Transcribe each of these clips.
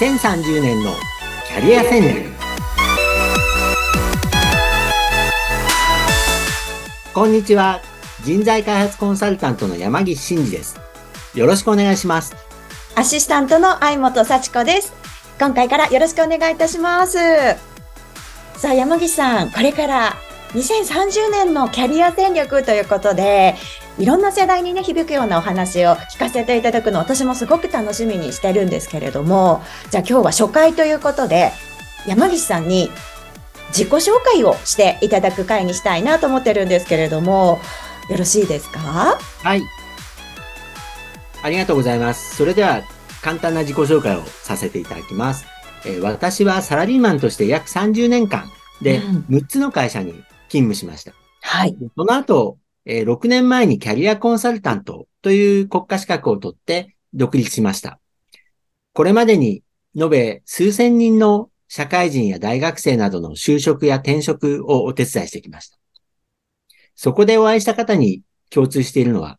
2030年のキャリア戦略。こんにちは。人材開発コンサルタントの山岸真嗣です。よろしくお願いします。アシスタントの相本幸子です。今回からよろしくお願いいたします。さあ山岸さんこれから2030年のキャリア戦略ということで、いろんな世代にね、響くようなお話を聞かせていただくの、私もすごく楽しみにしてるんですけれども、じゃあ今日は初回ということで、山岸さんに自己紹介をしていただく回にしたいなと思ってるんですけれども、よろしいですか？はい。ありがとうございます。それでは、簡単な自己紹介をさせていただきます。えー、私はサラリーマンとして約30年間で、6つの会社に勤務しました。はい。その後、えー、6年前にキャリアコンサルタントという国家資格を取って独立しました。これまでに延べ数千人の社会人や大学生などの就職や転職をお手伝いしてきました。そこでお会いした方に共通しているのは、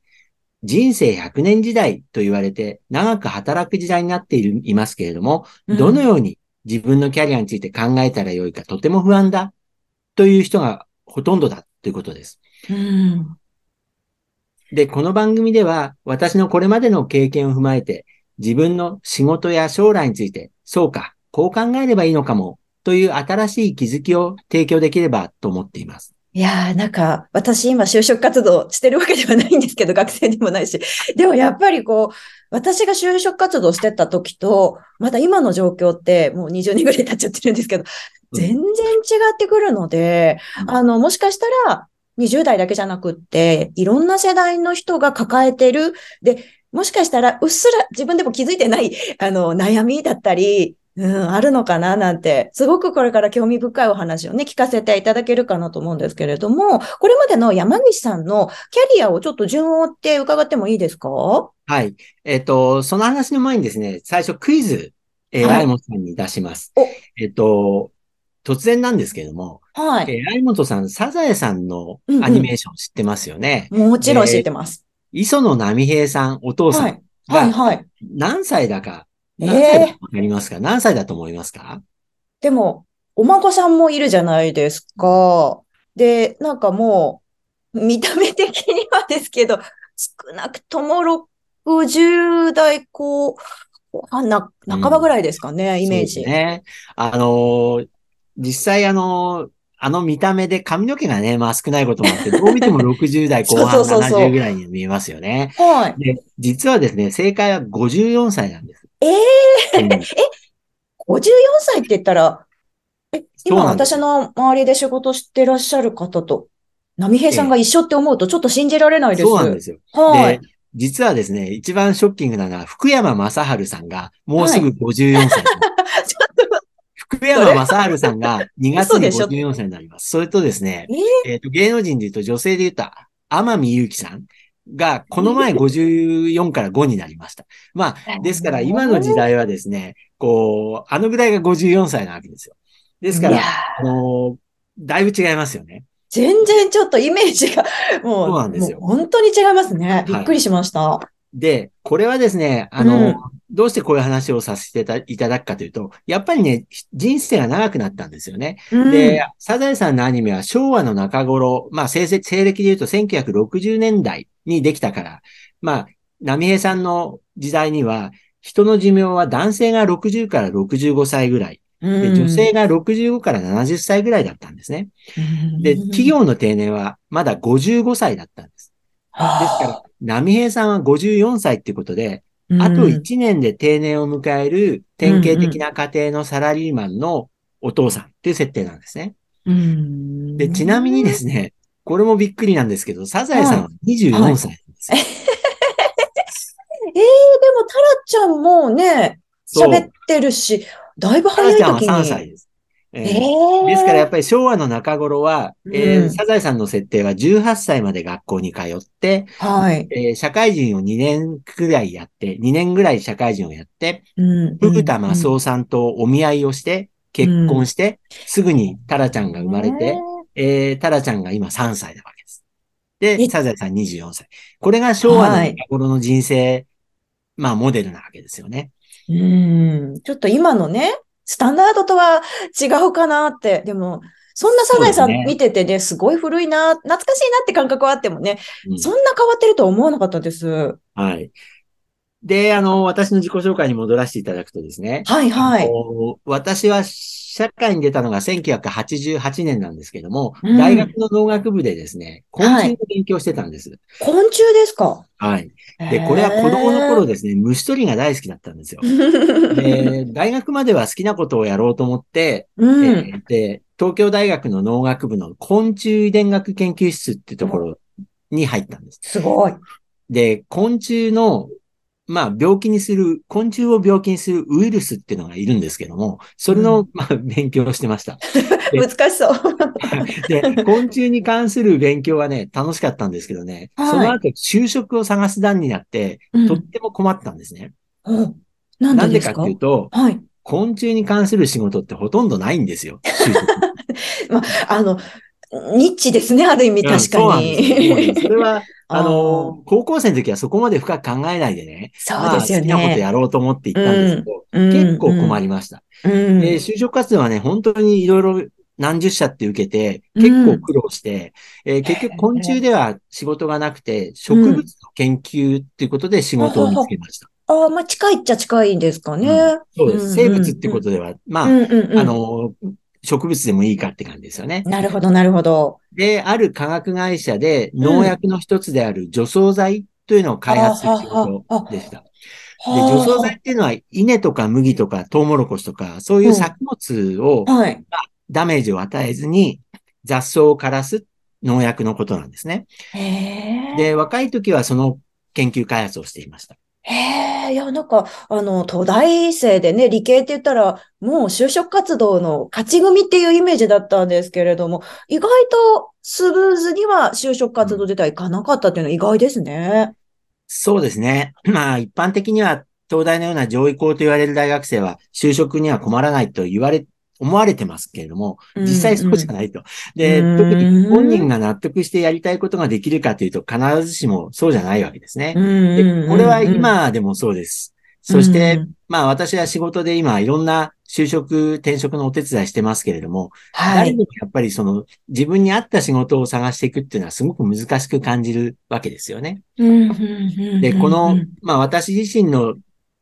人生100年時代と言われて長く働く時代になっているいますけれども、どのように自分のキャリアについて考えたらよいかとても不安だという人がほとんどだということです。うん、で、この番組では私のこれまでの経験を踏まえて自分の仕事や将来について、そうか、こう考えればいいのかもという新しい気づきを提供できればと思っています。いやー、なんか、私今就職活動してるわけではないんですけど、学生でもないし。でもやっぱりこう、私が就職活動してた時と、また今の状況ってもう20年ぐらい経っちゃってるんですけど、全然違ってくるので、うん、あの、もしかしたら20代だけじゃなくって、いろんな世代の人が抱えてる。で、もしかしたらうっすら自分でも気づいてない、あの、悩みだったり、うん、あるのかななんて、すごくこれから興味深いお話をね、聞かせていただけるかなと思うんですけれども、これまでの山岸さんのキャリアをちょっと順を追って伺ってもいいですか？はい。えっ、ー、と、その話の前にですね、最初クイズ、えー、はい、本さんに出します。えっ、ー、と、突然なんですけれども、はい。えー、本さん、サザエさんのアニメーション知ってますよね。うんうん、もちろん知ってます。磯野波平さん、お父さんはい、はい、はい。何歳だか何歳だと思いますか、えー、何歳だと思いますか？でも、お孫さんもいるじゃないですか。で、なんかもう、見た目的にはですけど、少なくとも60代後半な、半ばぐらいですかね、うん、イメージ。ね。あのー、実際あのー、あの見た目で髪の毛がね、まあ少ないこともあって、どう見ても 60代後半、70ぐらいに見えますよね。はい。で、実はですね、正解は54歳なんです。ええー、え、54歳って言ったら、え、今私の周りで仕事してらっしゃる方と、波平さんが一緒って思うとちょっと信じられないです。そうなんですよ。はい。実はですね、一番ショッキングなのは、福山雅治さんがもうすぐ54歳。はい、福山雅治さんが 2月に54歳になります。それとですね、え？ー、えーと芸能人で言うと女性で言うと、天海祐希さん。が、この前54から5になりました。まあ、ですから今の時代はですね、こう、あのぐらいが54歳なわけですよ。ですから、あの、だいぶ違いますよね。全然ちょっとイメージが、もう、そうなんですよ。本当に違いますね。びっくりしました。はい、で、これはですね、あの、うん、どうしてこういう話をさせていただくかというと、やっぱりね、人生が長くなったんですよね。うん、で、サザエさんのアニメは昭和の中頃、まあ、西暦で言うと1960年代にできたから、まあ、波平さんの時代には、人の寿命は男性が60から65歳ぐらい。で女性が65から70歳ぐらいだったんですね。で、企業の定年はまだ55歳だったんです。ですから、波平さんは54歳っていうことで、あと1年で定年を迎える典型的な家庭のサラリーマンのお父さんっていう設定なんですね。で、ちなみにですね、これもびっくりなんですけど、サザエさんは24歳なんですよ。はい、ええー、でもタラちゃんもね、喋ってるし、だいぶ早い時に。タラちゃんは3歳です。えー、えー、ですからやっぱり昭和の中頃は、えー、サザエさんの設定は18歳まで学校に通って、はい。えー、社会人を2年くらいやって、2年ぐらい社会人をやって、うん、ふぐたまそうさんとお見合いをして、結婚して、うん、すぐにタラちゃんが生まれて、えー、タラちゃんが今3歳なわけです。で、サザエさん24歳。これが昭和の頃の人生、はい、まあ、モデルなわけですよね。うん。ちょっと今のね、スタンダードとは違うかなって。でも、そんなサザエさん見ててね、すごい古いな、懐かしいなって感覚はあってもね、うんそんな変わってるとは思わなかったです。はい。で、あの、私の自己紹介に戻らせていただくとですね。はいはい。私は社会に出たのが1988年なんですけども、うん大学の農学部でですね、昆虫の勉強してたんです。昆虫ですか？はい。で、これは子供の頃ですね、虫取りが大好きだったんですよ。で、大学までは好きなことをやろうと思って、うん。えーで、東京大学の農学部の昆虫遺伝学研究室ってところに入ったんです。すごい。で、昆虫の、まあ、病気にする、昆虫を病気にするウイルスっていうのがいるんですけども、それの、まあ、勉強をしてました。で難しそう。で、昆虫に関する勉強はね、楽しかったんですけどね、はいその後、就職を探す段になって、うんとっても困ったんですね。おなんなんでかっていうと、はい。昆虫に関する仕事ってほとんどないんですよ。就職 あの、ニッチですね、ある意味確かに。それは、あの、高校生の時はそこまで深く考えないでね、そうですよね。まあ、好きなことやろうと思って行ったんですけど、うん結構困りました。うん。で、就職活動はね、本当にいろいろ何十社って受けて、結構苦労して、えー結局昆虫では仕事がなくて、植物の研究っていうことで仕事を見つけました。ああ、まあ近いっちゃ近いんですかね。そうです。うん生物ってことでは、まあ、うんうんうん。あの、植物でもいいかって感じですよね。なるほど、なるほど。で、ある化学会社で農薬の一つである除草剤というのを開発する仕事でした。で、除草剤っていうのは稲とか麦とかトウモロコシとか、そういう作物をはい。ダメージを与えずに雑草を枯らす農薬のことなんですね。で、若い時はその研究開発をしていました。へえ、いや、なんか、あの、東大生でね、理系って言ったら、もう就職活動の勝ち組っていうイメージだったんですけれども、意外とスムーズには就職活動自体いかなかったっていうのは意外ですね。そうですね。まあ、一般的には東大のような上位校と言われる大学生は就職には困らないと言われ、思われてますけれども、実際そうじゃないと。で、うん特に本人が納得してやりたいことができるかというと必ずしもそうじゃないわけですね。でこれは、今でもそうです。そして、うんまあ私は仕事で今いろんな就職、転職のお手伝いしてますけれども、はい。誰でもやっぱりその自分に合った仕事を探していくっていうのはすごく難しく感じるわけですよね。で、この、まあ私自身の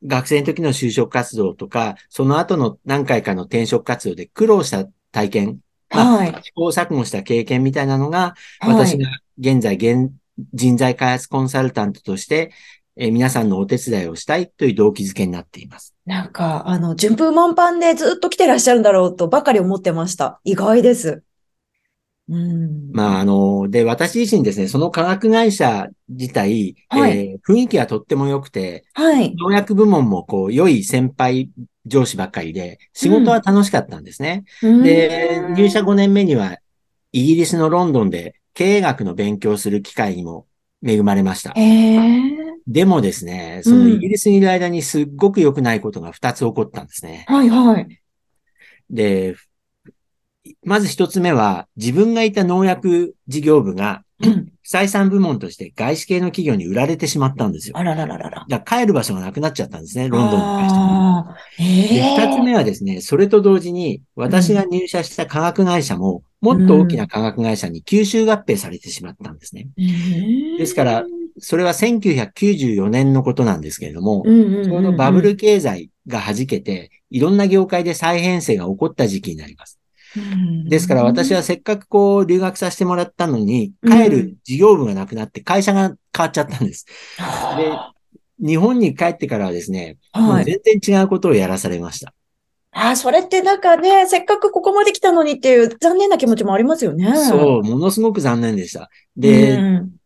学生の時の就職活動とか、その後の何回かの転職活動で苦労した体験、まあはい。試行錯誤した経験みたいなのが、はい私が現在現人材開発コンサルタントとして、えー皆さんのお手伝いをしたいという動機づけになっています。なんか、あの、順風満帆でずっと来てらっしゃるんだろうとばかり思ってました。意外です。うん。まあ、あの、で、私自身ですね、その化学会社自体、はいえー雰囲気はとっても良くて、はい。農薬部門もこう、良い先輩上司ばっかりで、仕事は楽しかったんですね。で、うん入社5年目には、イギリスのロンドンで経営学の勉強をする機会にも恵まれました。へえ。でもですね、そのイギリスにいる間にすっごく良くないことが2つ起こったんですね。はいはい。で、まず一つ目は、自分がいた農薬事業部が、採算部門として外資系の企業に売られてしまったんですよ。あららららら。だから帰る場所がなくなっちゃったんですね、ロンドンの会社に。あーへで、え。二つ目はですね、それと同時に、私が入社した化学会社も、もっと大きな化学会社に吸収合併されてしまったんですね。うんですから、それは1994年のことなんですけれども、ちょうどバブル経済が弾けて、いろんな業界で再編成が起こった時期になります。ですから私はせっかくこう留学させてもらったのに、帰る事業部がなくなって会社が変わっちゃったんです。で、日本に帰ってからはですね、はい。全然違うことをやらされました。あー、それってなんかね、せっかくここまで来たのにっていう残念な気持ちもありますよね。そう、ものすごく残念でした。うで、ん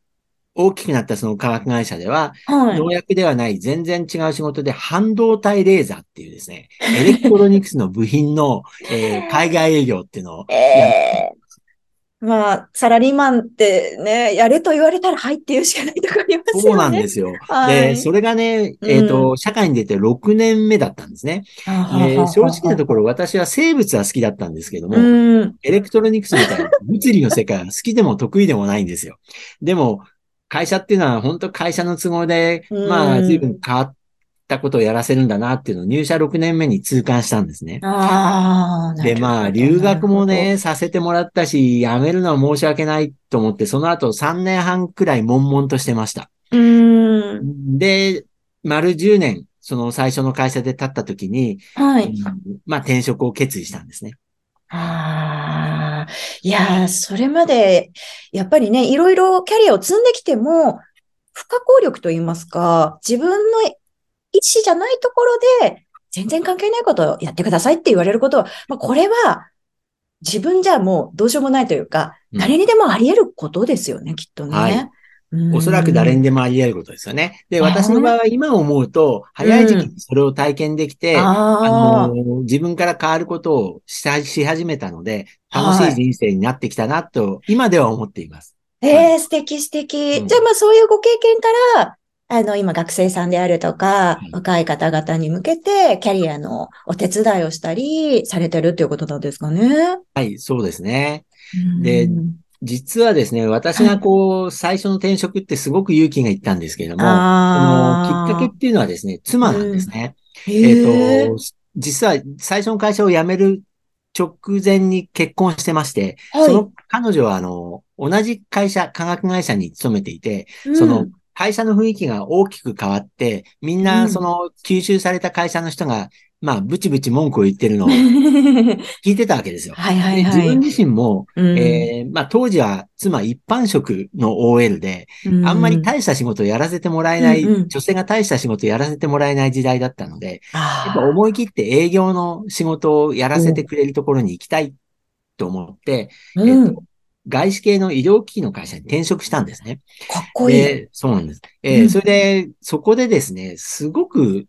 大きくなったその化学会社では、はい。農薬ではない全然違う仕事で半導体レーザーっていうですね、エレクトロニクスの部品の、えー海外営業っていうのをええまあ、サラリーマンってね、やれと言われたらはいって言うしかないとこありますよね。そうなんですよ。はいで、それがね、えっ、と、社会に出て6年目だったんですね。で正直なところ私は生物は好きだったんですけども、うん。エレクトロニクスみたいな物理の世界は好きでも得意でもないんですよ。でも、会社っていうのは本当会社の都合で、うんまあ、随分変わったたことをやらせるんだなっていうのを入社6年目に痛感したんですね。で、まあ、留学もね、させてもらったし、辞めるのは申し訳ないと思って、その後3年半くらい悶々としてました。うん。で、丸10年、その最初の会社で立った時に、はい。まあ、転職を決意したんですね。ああ、いや、それまで、やっぱりね、いろいろキャリアを積んできても、不可抗力と言いますか、自分の意思じゃないところで、全然関係ないことをやってくださいって言われることは、まあ、これは、自分じゃもうどうしようもないというか、誰にでもあり得ることですよね、きっとね。はいおそらく誰にでもあり得ることですよね。で、私の場合は今思うと、早い時期にそれを体験できて、うん、あの、自分から変わることをしし始めたので、楽しい人生になってきたなと、今では思っています。ええー、素敵素敵。うん、じゃあまあそういうご経験から、あの、今学生さんであるとか、若い方々に向けて、キャリアのお手伝いをしたりされてるっていうことなんですかね？はい、そうですね。で、実はですね、私がこう、最初の転職ってすごく勇気がいったんですけれども、このきっかけっていうのはですね、妻なんですね。うん、えっ、と、実は最初の会社を辞める直前に結婚してまして、はい、その彼女はあの、同じ会社、化学会社に勤めていて、うん、その会社の雰囲気が大きく変わって、みんなその吸収された会社の人がまあ、ブチブチ文句を言ってるのを 聞いてたわけですよ。はいはいはい。自分自身も、うん、えー、まあ当時は妻一般職の OL で、うん、あんまり大した仕事をやらせてもらえない、うんうん、女性が大した仕事をやらせてもらえない時代だったので、やっぱ思い切って営業の仕事をやらせてくれるところに行きたいと思って、うん、えっと、外資系の医療機器の会社に転職したんですね。かっこいい。そうなんです。えー、それで、そこでですね、すごく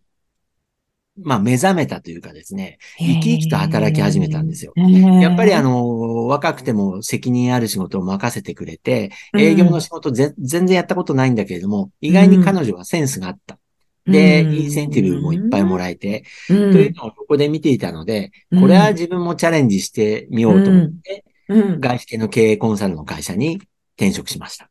まあ、目覚めたというかですね、生き生きと働き始めたんですよ。やっぱりあの、若くても責任ある仕事を任せてくれて、営業の仕事全然やったことないんだけれども、意外に彼女はセンスがあった。で、インセンティブもいっぱいもらえて、というのをここで見ていたので、これは自分もチャレンジしてみようと思って、外資系の経営コンサルの会社に転職しました。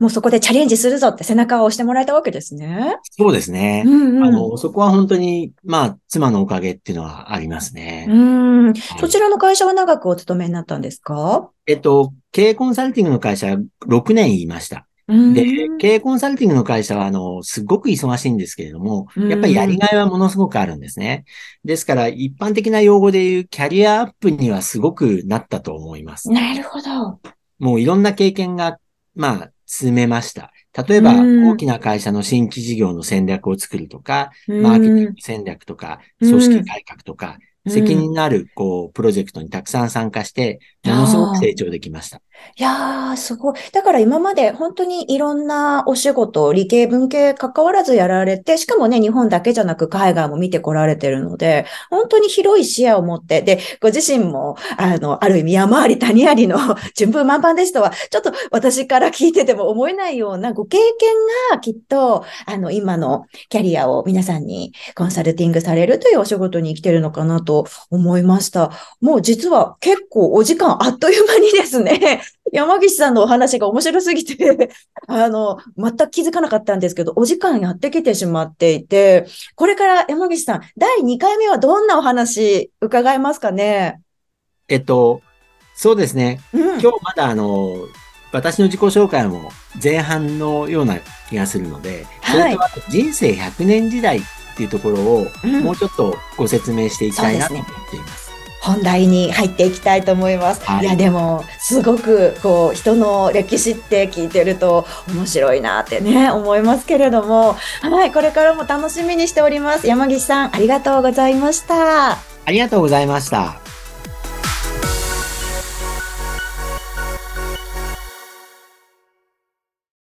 もうそこでチャレンジするぞって背中を押してもらえたわけですね。そうですね。うんうん、あの、そこは本当に、まあ、妻のおかげっていうのはありますね。うん、はい、そちらの会社は長くお勤めになったんですか？えっと、経営コンサルティングの会社6年言いました。で、経営コンサルティングの会社は、あの、すごく忙しいんですけれども、やっぱりやりがいはものすごくあるんですね。ですから、一般的な用語で言うキャリアアップにはすごくなったと思います。なるほど。もういろんな経験が、まあ、進めました。例えば、大きな会社の新規事業の戦略を作るとか、マーケティング戦略とか、組織改革とか、責任のある、こう、プロジェクトにたくさん参加して、ものすごく成長できました。いやー、すごい。だから今まで本当にいろんなお仕事、理系、文系関わらずやられて、しかもね、日本だけじゃなく海外も見てこられてるので、本当に広い視野を持って、で、ご自身も、あの、ある意味山あり谷ありの 順風満帆ですとは、ちょっと私から聞いてても思えないようなご経験がきっと、あの、今のキャリアを皆さんにコンサルティングされるというお仕事に生きてるのかなと思いました。もう実は結構お時間あっという間にですね、山岸さんのお話が面白すぎて あの、全く気づかなかったんですけど、お時間やってきてしまっていて、これから山岸さん、第2回目はどんなお話伺えますかね？えっと、そうですね。うん、今日まだあの、私の自己紹介も前半のような気がするので、それとあと人生100年時代っていうところをもうちょっとご説明していきたいなと思っています。本題に入っていきたいと思います。はい、いやでもすごくこう人の歴史って聞いてると面白いなってね思いますけれども、はいこれからも楽しみにしております。山岸さんありがとうございました。ありがとうございました。